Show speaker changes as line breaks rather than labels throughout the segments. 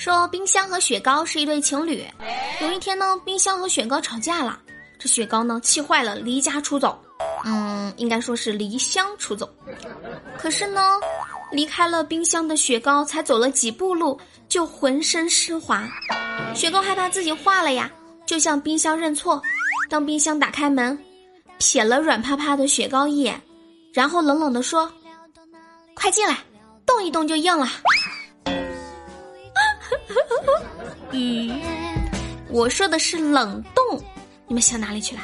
说冰箱和雪糕是一对情侣。有一天呢，冰箱和雪糕吵架了，这雪糕呢气坏了，离家出走。嗯，应该说是离乡出走。可是呢，离开了冰箱的雪糕才走了几步路，就浑身湿滑。雪糕害怕自己化了呀，就向冰箱认错。当冰箱打开门，瞥了软趴趴的雪糕一眼，然后冷冷地说：“快进来，动一动就硬了。”嗯，我说的是冷冻，你们想哪里去了？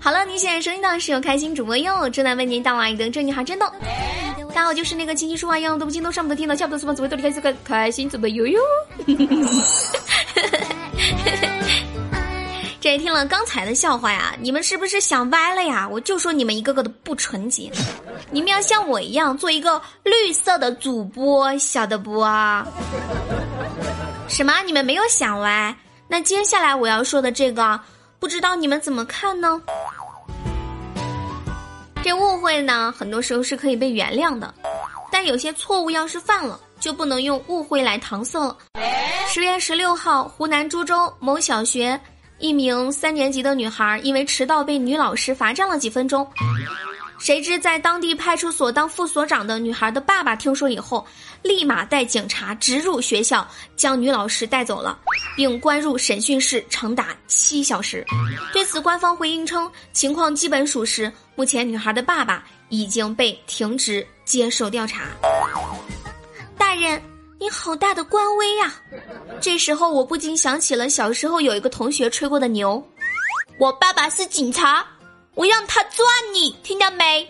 好了，你现在收听到是由开心主播哟正在为您带来的这女孩真逗。大家好，就是那个琴棋书画样样都不精通，上不得听到，下不得厨房，只会逗你开心，开心主播悠悠。听了刚才的笑话呀，你们是不是想歪了呀？我就说你们一个个的不纯洁，你们要像我一样做一个绿色的主播，晓得不？什么？你们没有想歪？那接下来我要说的这个，不知道你们怎么看呢？这误会呢，很多时候是可以被原谅的，但有些错误要是犯了，就不能用误会来搪塞了。十月十六号，湖南株洲某小学。一名三年级的女孩因为迟到被女老师罚站了几分钟，谁知在当地派出所当副所长的女孩的爸爸听说以后，立马带警察直入学校，将女老师带走了，并关入审讯室长达七小时。对此，官方回应称情况基本属实，目前女孩的爸爸已经被停职接受调查。大人。你好大的官威呀！这时候我不禁想起了小时候有一个同学吹过的牛。我爸爸是警察，我让他抓你，听到没？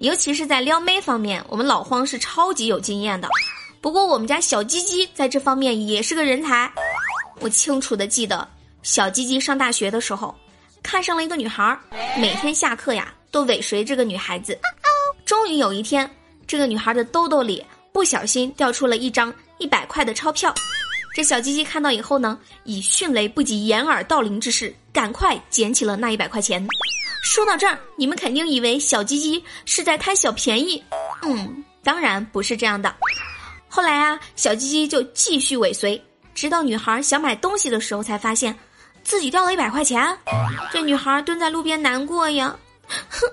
尤其是在撩妹方面，我们老荒是超级有经验的。不过我们家小鸡鸡在这方面也是个人才。我清楚的记得，小鸡鸡上大学的时候，看上了一个女孩，每天下课呀都尾随这个女孩子。终于有一天，这个女孩的兜兜里。不小心掉出了一张一百块的钞票，这小鸡鸡看到以后呢，以迅雷不及掩耳盗铃之势，赶快捡起了那一百块钱。说到这儿，你们肯定以为小鸡鸡是在贪小便宜，嗯，当然不是这样的。后来啊，小鸡鸡就继续尾随，直到女孩想买东西的时候，才发现自己掉了一百块钱。这女孩蹲在路边难过呀，哼。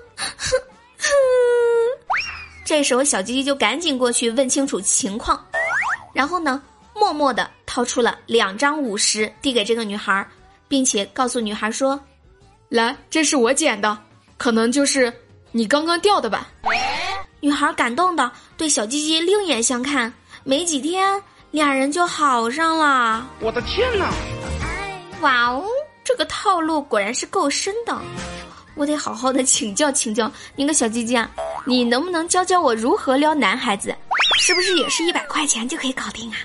这时候，小鸡鸡就赶紧过去问清楚情况，然后呢，默默的掏出了两张五十，递给这个女孩，并且告诉女孩说：“
来，这是我捡的，可能就是你刚刚掉的吧。”
女孩感动的对小鸡鸡另眼相看，没几天，俩人就好上了。我的天哪！哇哦，这个套路果然是够深的。我得好好的请教请教您个小鸡鸡啊，你能不能教教我如何撩男孩子？是不是也是一百块钱就可以搞定啊？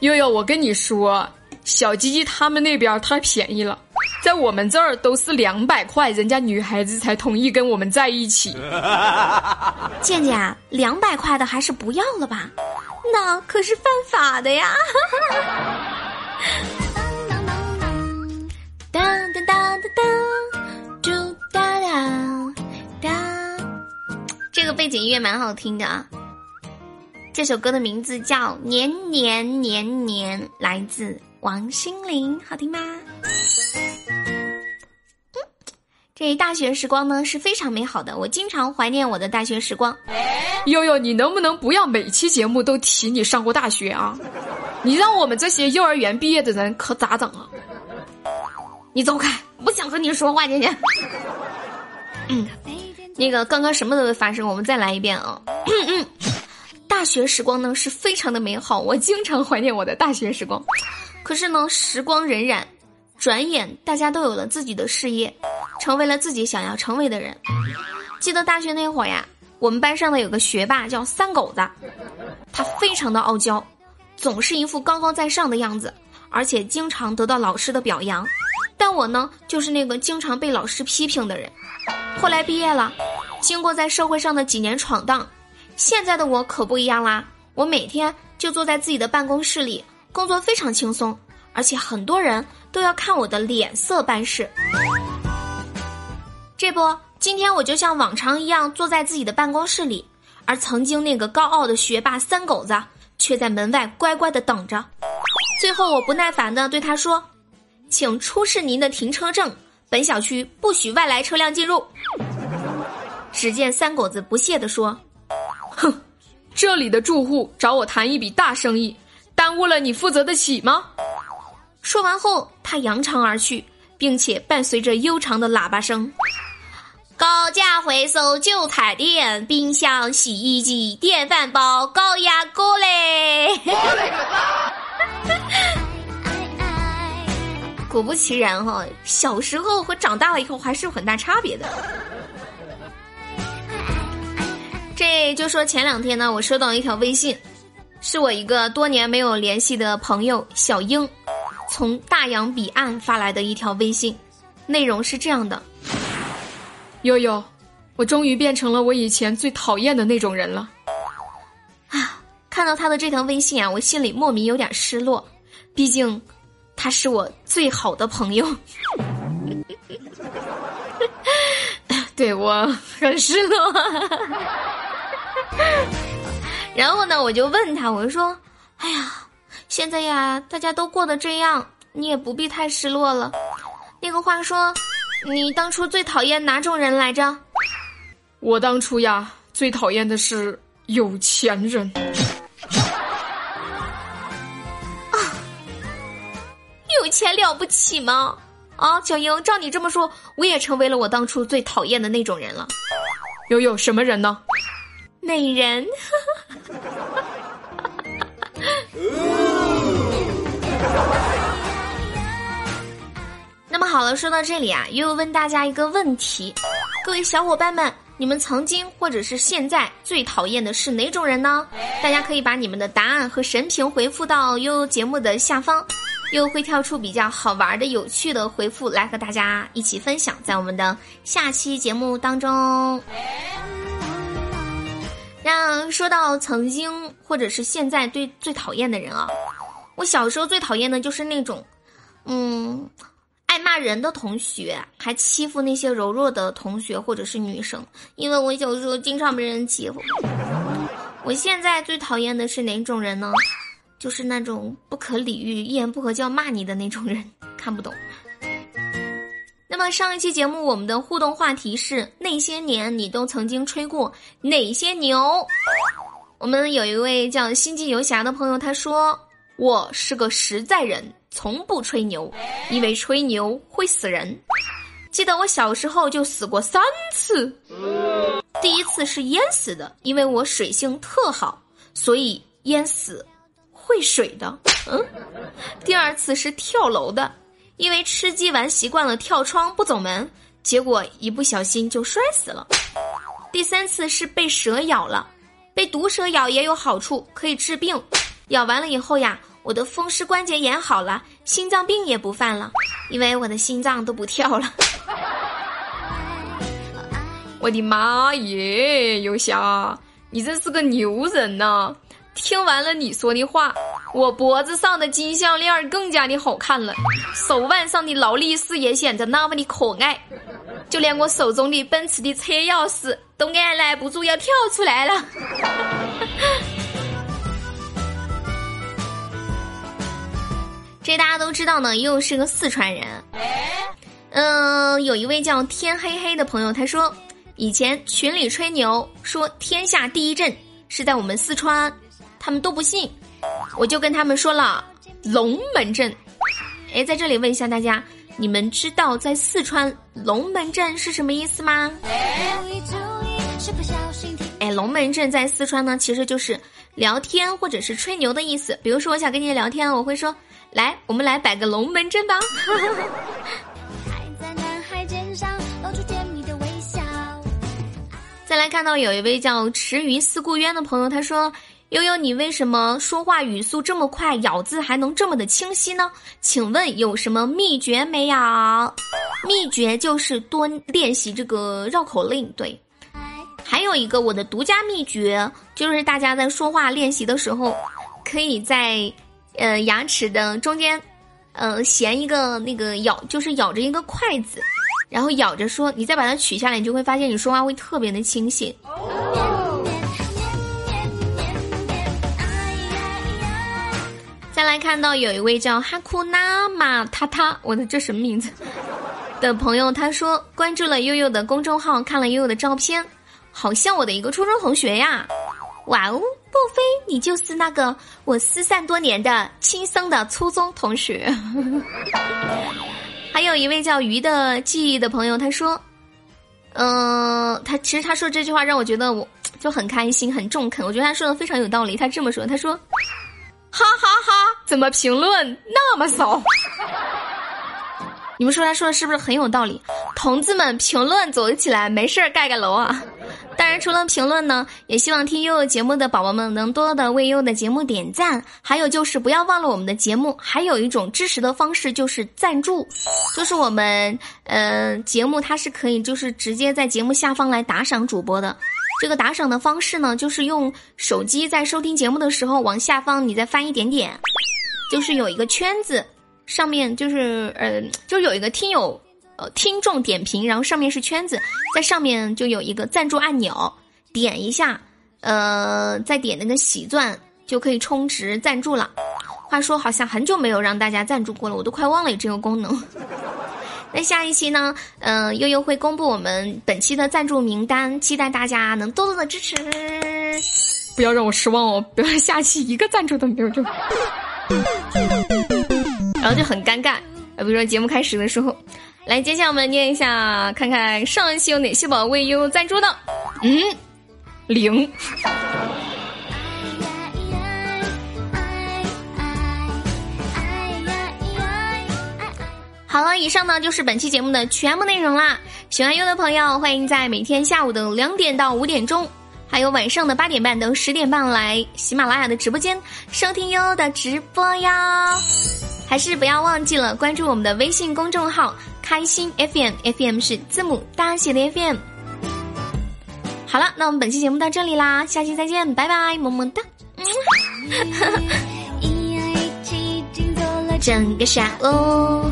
悠悠，我跟你说，小鸡鸡他们那边太便宜了，在我们这儿都是两百块，人家女孩子才同意跟我们在一起。
健健，两百块的还是不要了吧，那可是犯法的呀。当 当当，嘟哒哒哒，这个背景音乐蛮好听的啊。这首歌的名字叫《年年年年》，来自王心凌，好听吗？这大学时光呢是非常美好的，我经常怀念我的大学时光。
悠悠，你能不能不要每期节目都提你上过大学啊？你让我们这些幼儿园毕业的人可咋整啊？
你走开，不想和你说话，姐姐。嗯，那个刚刚什么都没发生，我们再来一遍啊。大学时光呢是非常的美好，我经常怀念我的大学时光。可是呢，时光荏苒，转眼大家都有了自己的事业，成为了自己想要成为的人。记得大学那会儿呀，我们班上的有个学霸叫三狗子，他非常的傲娇，总是一副高高在上的样子，而且经常得到老师的表扬。但我呢，就是那个经常被老师批评的人。后来毕业了，经过在社会上的几年闯荡，现在的我可不一样啦。我每天就坐在自己的办公室里，工作非常轻松，而且很多人都要看我的脸色办事。这不，今天我就像往常一样坐在自己的办公室里，而曾经那个高傲的学霸三狗子却在门外乖乖的等着。最后，我不耐烦的对他说：“请出示您的停车证，本小区不许外来车辆进入。”只见三狗子不屑地说：“
哼，这里的住户找我谈一笔大生意，耽误了你负责得起吗？”
说完后，他扬长而去，并且伴随着悠长的喇叭声：“高价回收旧彩电，冰箱、洗衣机、电饭煲、高压锅嘞！” 果不其然哈，小时候和长大了以后还是有很大差别的。这就说前两天呢，我收到一条微信，是我一个多年没有联系的朋友小英，从大洋彼岸发来的一条微信，内容是这样的：
悠悠，我终于变成了我以前最讨厌的那种人了。
啊，看到他的这条微信啊，我心里莫名有点失落，毕竟他是我最好的朋友。对我很失落。然后呢，我就问他，我就说：“哎呀，现在呀，大家都过得这样，你也不必太失落了。那个话说，你当初最讨厌哪种人来着？
我当初呀，最讨厌的是有钱人。
有钱了不起吗？啊，小英，照你这么说，我也成为了我当初最讨厌的那种人了。
悠悠什么人呢？”
美人，那么好了，说到这里啊，悠悠问大家一个问题：各位小伙伴们，你们曾经或者是现在最讨厌的是哪种人呢？大家可以把你们的答案和神评回复到悠悠节目的下方，又会跳出比较好玩的、有趣的回复来和大家一起分享，在我们的下期节目当中。那说到曾经或者是现在对最讨厌的人啊，我小时候最讨厌的就是那种，嗯，爱骂人的同学，还欺负那些柔弱的同学或者是女生，因为我小时候经常被人欺负。我现在最讨厌的是哪种人呢？就是那种不可理喻、一言不合就要骂你的那种人，看不懂。那么上一期节目我们的互动话题是那些年你都曾经吹过哪些牛？我们有一位叫心际游侠的朋友，他说我是个实在人，从不吹牛，因为吹牛会死人。记得我小时候就死过三次，第一次是淹死的，因为我水性特好，所以淹死会水的。嗯，第二次是跳楼的。因为吃鸡玩习惯了跳窗不走门，结果一不小心就摔死了。第三次是被蛇咬了，被毒蛇咬也有好处，可以治病。咬完了以后呀，我的风湿关节炎好了，心脏病也不犯了，因为我的心脏都不跳了。
我的妈耶，游侠，你真是个牛人呐！听完了你说的话，我脖子上的金项链更加的好看了，手腕上的劳力士也显得那么的可爱，就连我手中的奔驰的车钥匙都按耐不住要跳出来了。
这大家都知道呢，又是个四川人。嗯，有一位叫天黑黑的朋友，他说以前群里吹牛说天下第一镇是在我们四川。他们都不信，我就跟他们说了龙门阵。哎，在这里问一下大家，你们知道在四川龙门阵是什么意思吗？哎，龙门阵在四川呢，其实就是聊天或者是吹牛的意思。比如说，我想跟你聊天，我会说：“来，我们来摆个龙门阵吧。再来看到有一位叫池鱼思故渊的朋友，他说。悠悠，你为什么说话语速这么快，咬字还能这么的清晰呢？请问有什么秘诀没有？秘诀就是多练习这个绕口令。对，还有一个我的独家秘诀，就是大家在说话练习的时候，可以在呃牙齿的中间，呃衔一个那个咬，就是咬着一个筷子，然后咬着说，你再把它取下来，你就会发现你说话会特别的清醒。看到有一位叫哈库纳马塔塔，我的这什么名字？的朋友他说关注了悠悠的公众号，看了悠悠的照片，好像我的一个初中同学呀！哇哦，莫非你就是那个我失散多年的亲生的初中同学？还有一位叫鱼的记忆的朋友，他说，嗯，他其实他说这句话让我觉得我就很开心，很中肯。我觉得他说的非常有道理。他这么说，他说。哈哈！怎么评论那么少？你们说他说的是不是很有道理？同志们，评论走起来，没事儿盖盖楼啊！当然，除了评论呢，也希望听悠悠节目的宝宝们能多多的为悠悠的节目点赞。还有就是不要忘了我们的节目，还有一种支持的方式就是赞助，就是我们呃节目它是可以就是直接在节目下方来打赏主播的。这个打赏的方式呢，就是用手机在收听节目的时候，往下方你再翻一点点，就是有一个圈子，上面就是呃，就有一个听友呃听众点评，然后上面是圈子，在上面就有一个赞助按钮，点一下，呃，再点那个喜钻就可以充值赞助了。话说好像很久没有让大家赞助过了，我都快忘了有这个功能。那下一期呢？嗯，悠悠会公布我们本期的赞助名单，期待大家能多多的支持，
不要让我失望哦！不要下期一个赞助都没有就，
然后就很尴尬。啊，比如说节目开始的时候，来，接下来我们念一下，看看上一期有哪些宝为悠悠赞助的。
嗯，零。
好了，以上呢就是本期节目的全部内容啦。喜欢优的朋友，欢迎在每天下午的两点到五点钟，还有晚上的八点半到十点半来喜马拉雅的直播间收听悠悠的直播哟。还是不要忘记了关注我们的微信公众号“开心 FM”，FM 是字母大写的 FM。好了，那我们本期节目到这里啦，下期再见，拜拜，么么哒。整个下午。